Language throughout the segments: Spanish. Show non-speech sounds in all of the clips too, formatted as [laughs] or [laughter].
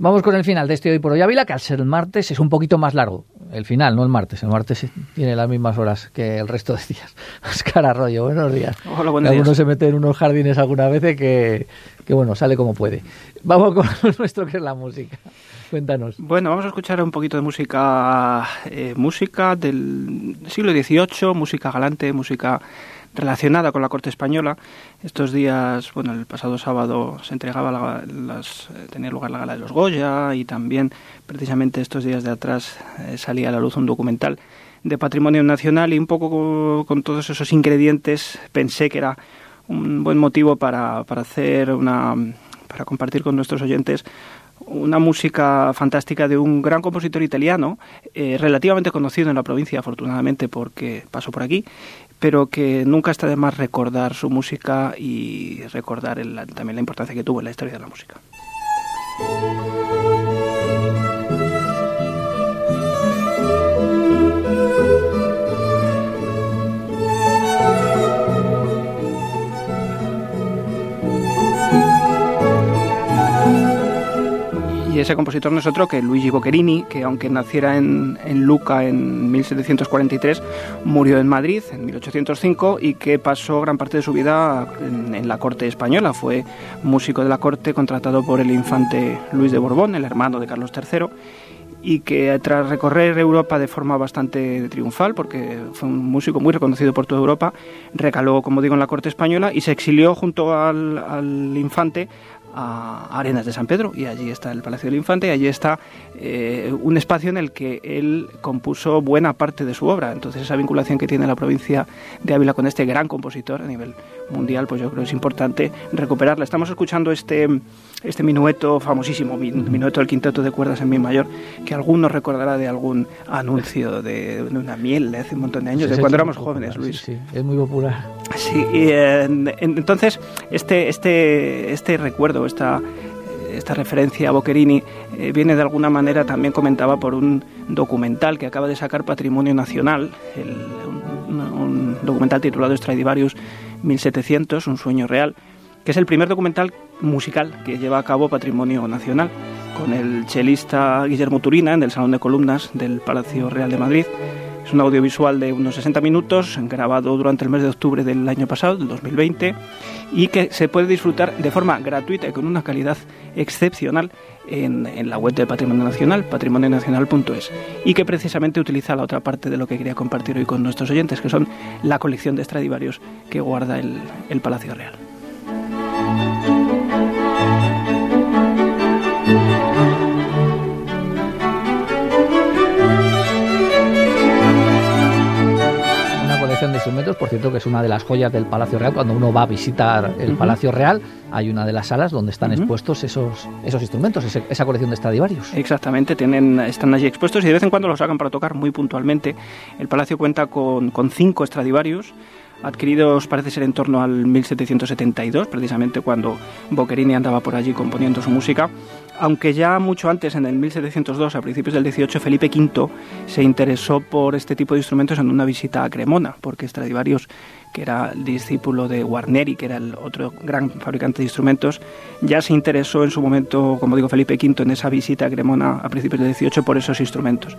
Vamos con el final de este Hoy por Hoy Ávila, que al ser el martes es un poquito más largo. El final, no el martes. El martes tiene las mismas horas que el resto de días. [laughs] Oscar Arroyo, buenos días. Hola, buenos Algunos se mete en unos jardines alguna vez que, que, bueno, sale como puede. Vamos con [laughs] nuestro que es la música. Cuéntanos. Bueno, vamos a escuchar un poquito de música, eh, música del siglo XVIII, música galante, música relacionada con la corte española. Estos días, bueno, el pasado sábado se entregaba la, las, eh, tenía lugar la gala de los Goya y también precisamente estos días de atrás eh, salía a la luz un documental de patrimonio nacional y un poco con, con, todos esos ingredientes pensé que era un buen motivo para, para hacer una para compartir con nuestros oyentes una música fantástica de un gran compositor italiano, eh, relativamente conocido en la provincia, afortunadamente, porque pasó por aquí, pero que nunca está de más recordar su música y recordar el, también la importancia que tuvo en la historia de la música. Y ese compositor no es otro que Luigi Boccherini, que aunque naciera en, en, Luca en 1743, murió en Madrid en 1805 y que pasó gran parte de su vida en, la corte española. Fue músico de la corte contratado por el infante Luis de Borbón, el hermano de Carlos III y que tras recorrer Europa de forma bastante triunfal, porque fue un músico muy reconocido por toda Europa, recaló, como digo, en la corte española y se exilió junto al infante a Arenas de San Pedro y allí está el Palacio del Infante y allí está eh, un espacio en el que él compuso buena parte de su obra. Entonces esa vinculación que tiene la provincia de Ávila con este gran compositor a nivel mundial, pues yo creo que es importante recuperarla. Estamos escuchando este, este minueto famosísimo, minueto del quinteto de cuerdas en mi mayor, que alguno recordará de algún anuncio de, de una miel de hace un montón de años, Sí, de cuando éramos jóvenes, popular, Luis. Sí, sí, es muy popular. Sí, y, eh, en- entonces este, este, este recuerdo, esta, esta referencia a Boccherini eh, viene de alguna manera, también comentaba, por un documental que acaba de sacar Patrimonio Nacional, el- un, un documental titulado Stradivarius 1700, un sueño real, que es el primer documental musical que lleva a cabo Patrimonio Nacional, con el chelista Guillermo Turina en el Salón de Columnas del Palacio Real de Madrid. Es un audiovisual de unos 60 minutos, grabado durante el mes de octubre del año pasado, del 2020, y que se puede disfrutar de forma gratuita y con una calidad excepcional en, la web del Patrimonio Nacional, patrimonionacional.es, y que precisamente utiliza la otra parte de lo que quería compartir hoy con nuestros oyentes, que son la colección de Stradivarius que guarda el Palacio Real. Cierto, que es una de las joyas del Palacio Real. Cuando uno va a visitar el. Palacio Real, hay una de las salas donde están expuestos esos, esos instrumentos, ese- esa colección de Stradivarius. Exactamente, tienen, están allí expuestos y de vez en cuando los sacan para tocar muy puntualmente. El palacio cuenta con, con cinco Stradivarius, adquiridos parece ser en torno al 1772, precisamente cuando Boccherini andaba por allí componiendo su música. Aunque ya mucho antes, en el 1702, a principios del 18, Felipe V se interesó por este tipo de instrumentos en una visita a Cremona, porque Stradivarius, que era el discípulo de Guarneri, que era el otro gran fabricante de instrumentos, ya se interesó en su momento, como digo, Felipe V, en esa visita a Cremona a principios del 18 por esos instrumentos.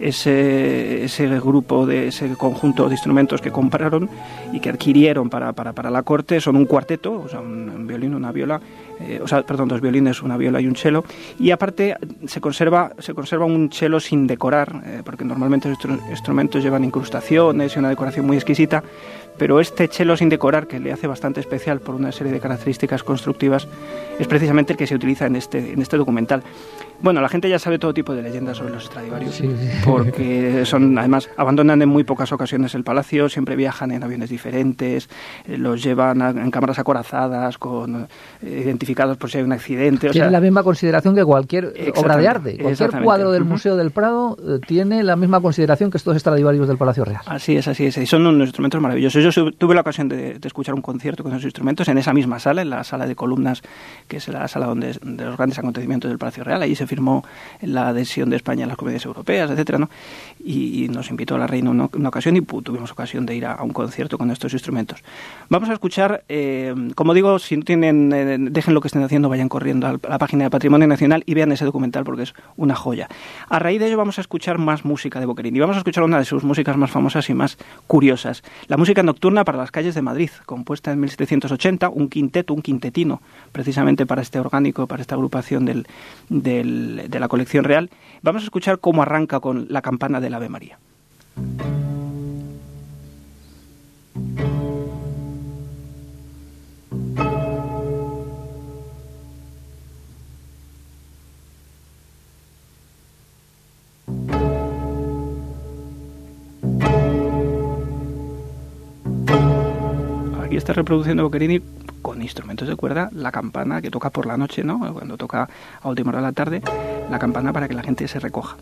Ese, ese grupo, de ese conjunto de instrumentos que compraron y que adquirieron para, para, para la corte son un cuarteto, o sea, un, un violín, una viola, eh, o sea, perdón, dos violines, una viola y un cello, y aparte se conserva, se conserva un cello sin decorar, eh, porque normalmente estos instrumentos llevan incrustaciones y una decoración muy exquisita, pero este cello sin decorar, que le hace bastante especial por una serie de características constructivas, es precisamente el que se utiliza en este, en este documental. Bueno, la gente ya sabe todo tipo de leyendas sobre los Stradivarius, Sí, sí. porque [laughs] son, además, abandonan en muy pocas ocasiones el palacio, siempre viajan en aviones diferentes, eh, los llevan a- en cámaras acorazadas, con, eh, identificados por si hay un accidente. O tiene sea, la misma consideración que cualquier obra de arte. Cualquier cuadro del. Museo del Prado eh, tiene la misma consideración que estos Stradivarius del Palacio Real. Así es, así es. Y son unos instrumentos maravillosos. Yo tuve la ocasión de, de escuchar un concierto con esos instrumentos en esa misma sala, en la sala de columnas, que es la sala donde de los grandes acontecimientos del Palacio Real. Allí se firmó la adhesión de España a las comunidades europeas, etcétera, ¿no? Y, nos invitó a la reina una, una ocasión y tuvimos ocasión de ir a, un concierto con estos instrumentos. Vamos a escuchar, eh, como digo, si no tienen, eh, dejen lo que estén haciendo, vayan corriendo a la página de Patrimonio Nacional y vean ese documental porque es una joya. A raíz de ello vamos a escuchar más música de Boquerini. Vamos a escuchar una de sus músicas más famosas y más curiosas. La música nocturna para las calles de Madrid, compuesta en 1780, un quinteto, un quintetino, precisamente para este orgánico, para esta agrupación del, de la colección real. Vamos a escuchar cómo arranca con la campana del Ave María. Aquí está reproduciendo Boccherini instrumentos de cuerda la campana que toca por la noche, ¿no? Cuando toca a última hora de la tarde, la campana para que la gente se recoja.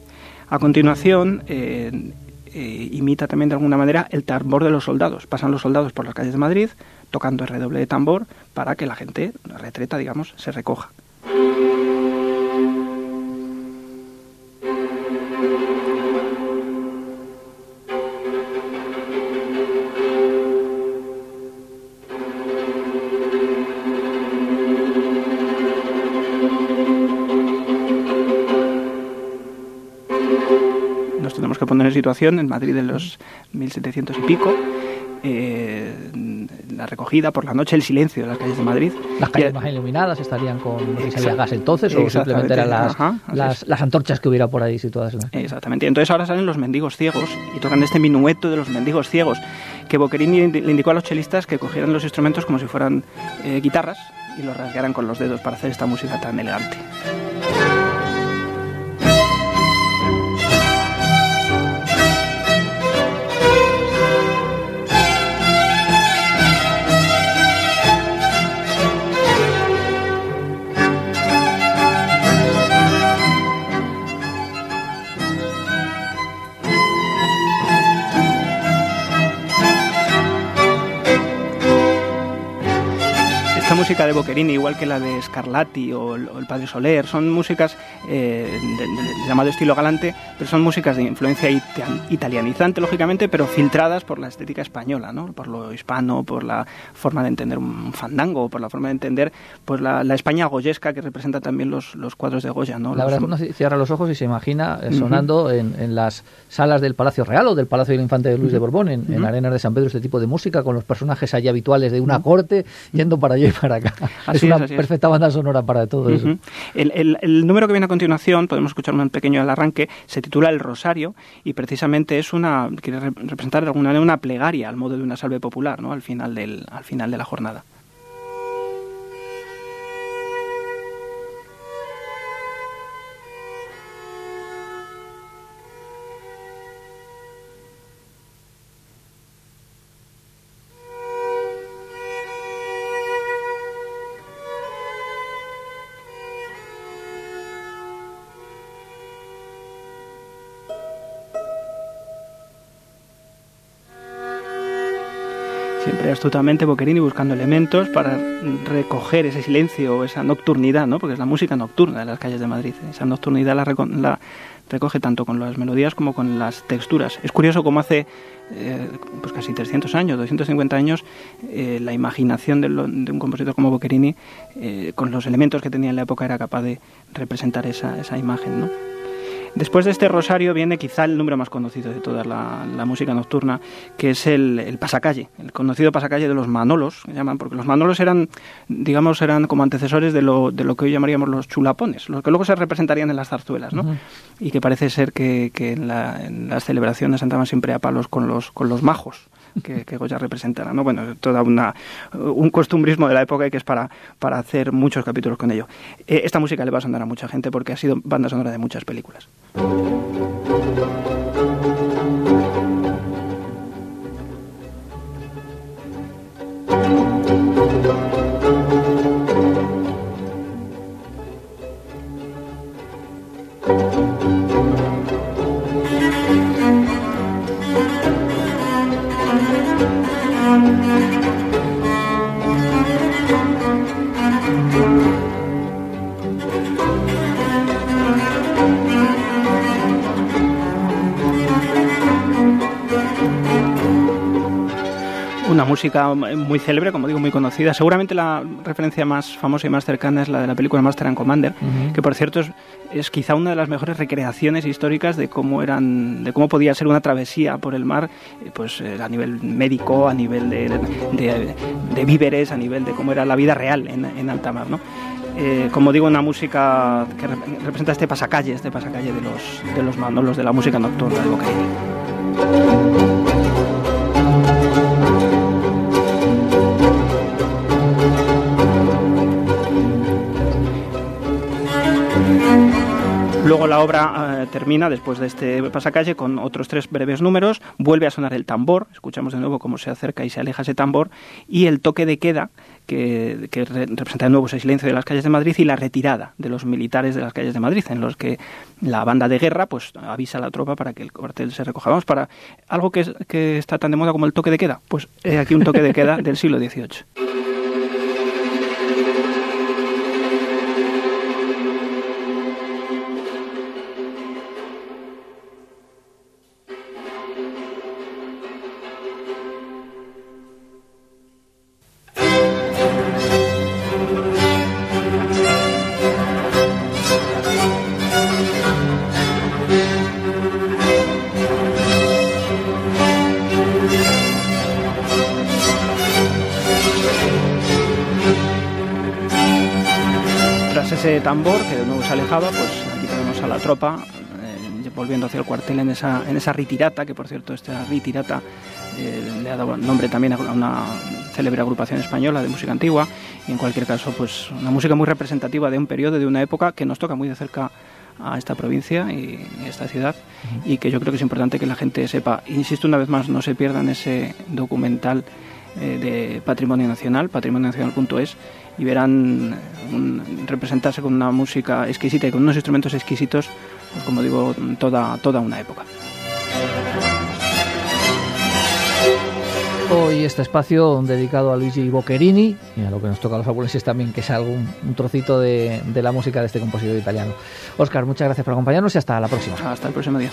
A continuación, eh, eh, imita también de alguna manera el tambor de los soldados. Pasan los soldados por las calles de Madrid tocando el redoble de tambor para que la gente, la retreta, digamos, se recoja. Poner en situación en Madrid de los 1700 y pico. Eh, la recogida por la noche, el silencio de las calles de Madrid. Las calles más iluminadas estarían con si gas entonces o simplemente eran las, las, antorchas que hubiera por ahí situadas. En Exactamente. Entonces ahora salen los mendigos ciegos y tocan este minueto de los mendigos ciegos que Boccherini le indicó a los chelistas que cogieran los instrumentos como si fueran eh, guitarras y los rasgaran con los dedos para hacer esta música tan elegante. Música de Boccherini, igual que la de Scarlatti o el, Padre Soler, son músicas eh, del llamado estilo galante, pero son músicas de influencia italianizante, lógicamente, pero filtradas por la estética española, ¿no? por lo hispano, por la forma de entender un fandango, por la forma de entender pues, la, España goyesca que representa también los, los cuadros de Goya. ¿no? La verdad que uno cierra los ojos y se imagina eh, sonando en, en, las salas del Palacio Real o del Palacio del Infante de Luis de Borbón, en, en Arenas de San Pedro, este tipo de música, con los personajes allí habituales de una corte, yendo para allá y para es una perfecta banda sonora para todo eso. El, número que viene a continuación, podemos escuchar un pequeño al arranque, se titula El Rosario y precisamente es una, quiere representar de alguna manera una plegaria al modo de una salve popular, ¿no? Al final del, al final de la jornada. Siempre astutamente Boccherini buscando elementos para recoger ese silencio, esa nocturnidad, ¿no? porque es la música nocturna de las calles de Madrid. Esa nocturnidad la, recoge tanto con las melodías como con las texturas. Es curioso cómo hace eh, pues casi 300 años, 250 años, eh, la imaginación de, un compositor como Boccherini, eh, con los elementos que tenía en la época, era capaz de representar esa, esa imagen. ¿no? Después de este rosario viene quizá el número más conocido de toda la, música nocturna, que es el, pasacalle, el conocido pasacalle de los manolos, que llaman, porque los manolos eran, digamos, eran como antecesores de lo, de lo que hoy llamaríamos los chulapones, los que luego se representarían en las zarzuelas, ¿no? Y que parece ser que, en, las celebraciones andaban siempre a palos con los, con los majos que, Goya representará. ¿no? Bueno, toda una, un costumbrismo de la época y que es para, para hacer muchos capítulos con ello. Eh, esta música le va a sonar a mucha gente porque ha sido banda sonora de muchas películas. Una música muy célebre, como digo, muy conocida. Seguramente la referencia más famosa y más cercana es la de la película Master and Commander, que por cierto es, quizá una de las mejores recreaciones históricas de cómo eran, de cómo podía ser una travesía por el mar, eh, pues eh, a nivel médico, a nivel de, de, víveres, a nivel de cómo era la vida real en, en alta mar, ¿no? Eh, como digo, una música que representa este pasacalle, este pasacalle de los, de los mandolos de la música nocturna de Boccherini. Luego la obra eh, termina, después de este pasacalle, con otros tres breves números. Vuelve a sonar el tambor, escuchamos de nuevo cómo se acerca y se aleja ese tambor, y el toque de queda, que, representa de nuevo ese silencio de las calles de Madrid, y la retirada de los militares de las calles de Madrid, en los que la banda de guerra pues avisa a la tropa para que el cuartel se recoja. Vamos, para algo que, que está tan de moda como el toque de queda, pues aquí un toque de queda del siglo XVIII. Tambor, que de nuevo se alejaba, pues aquí tenemos a la tropa eh, volviendo hacia el cuartel en esa, en esa ritirata, que por cierto esta ritirata eh, le ha dado nombre también a una célebre agrupación española de música antigua, y en cualquier caso pues una música muy representativa de un periodo, de una época que nos toca muy de cerca a esta provincia y, a esta ciudad y que yo creo que es importante que la gente sepa. Insisto una vez más, no se pierdan ese documental eh, de Patrimonio Nacional, patrimonianacional.es, y verán representarse con una música exquisita y con unos instrumentos exquisitos, pues como digo, toda, toda una época. Hoy este espacio dedicado a Luigi Boccherini y a lo que nos toca a los abuelos también, que es algún un trocito de, de la música de este compositor italiano. Oscar, muchas gracias por acompañarnos y hasta la próxima. Hasta el próximo día.